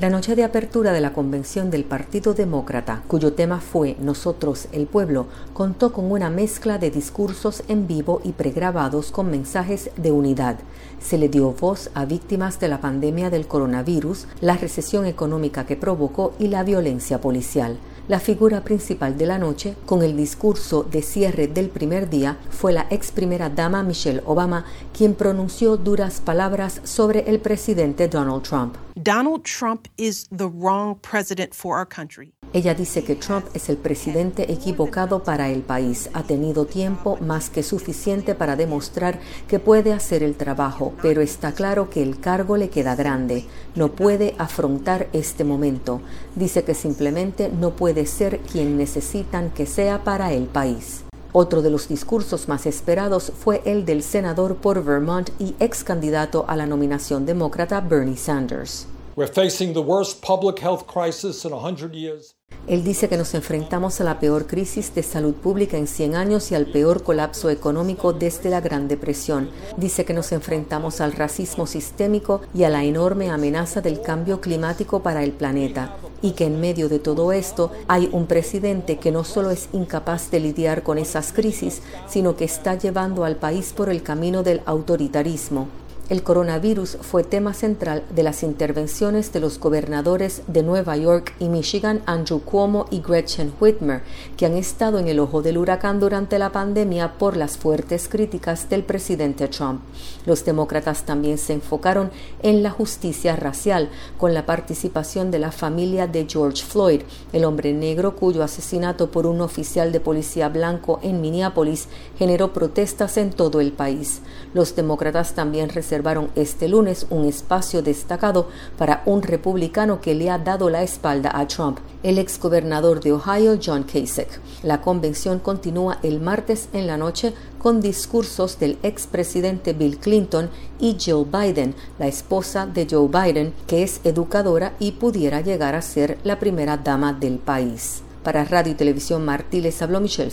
La noche de apertura de la convención del Partido Demócrata, cuyo tema fue Nosotros el Pueblo, contó con una mezcla de discursos en vivo y pregrabados con mensajes de unidad. Se le dio voz a víctimas de la pandemia del coronavirus, la recesión económica que provocó y la violencia policial. La figura principal de la noche, con el discurso de cierre del primer día, fue la ex primera dama Michelle Obama, quien pronunció duras palabras sobre el presidente Donald Trump. Donald Trump is the wrong president for our country. Ella dice que Trump es el presidente equivocado para el país. Ha tenido tiempo más que suficiente para demostrar que puede hacer el trabajo, pero está claro que el cargo le queda grande. No puede afrontar este momento. Dice que simplemente no puede ser quien necesitan que sea para el país. Otro de los discursos más esperados fue el del senador por Vermont y ex candidato a la nominación demócrata Bernie Sanders. We're facing the worst public health crisis in 100 years. Él dice que nos enfrentamos a la peor crisis de salud pública en 100 años y al peor colapso económico desde la Gran Depresión. Dice que nos enfrentamos al racismo sistémico y a la enorme amenaza del cambio climático para el planeta y que en medio de todo esto hay un presidente que no solo es incapaz de lidiar con esas crisis, sino que está llevando al país por el camino del autoritarismo. El coronavirus fue tema central de las intervenciones de los gobernadores de Nueva York y Michigan, Andrew Cuomo y Gretchen Whitmer, que han estado en el ojo del huracán durante la pandemia por las fuertes críticas del presidente Trump. Los demócratas también se enfocaron en la justicia racial, con la participación de la familia de George Floyd, el hombre negro cuyo asesinato por un oficial de policía blanco en Minneapolis generó protestas en todo el país. Los demócratas también reservaron este lunes un espacio destacado para un republicano que le ha dado la espalda a Trump, el exgobernador de Ohio, John Kasich. La convención continúa el martes en la noche con discursos del expresidente Bill Clinton y Joe Biden, la esposa de Joe Biden, que es educadora y pudiera llegar a ser la primera dama del país. Para Radio y Televisión Martí les habló Michelle.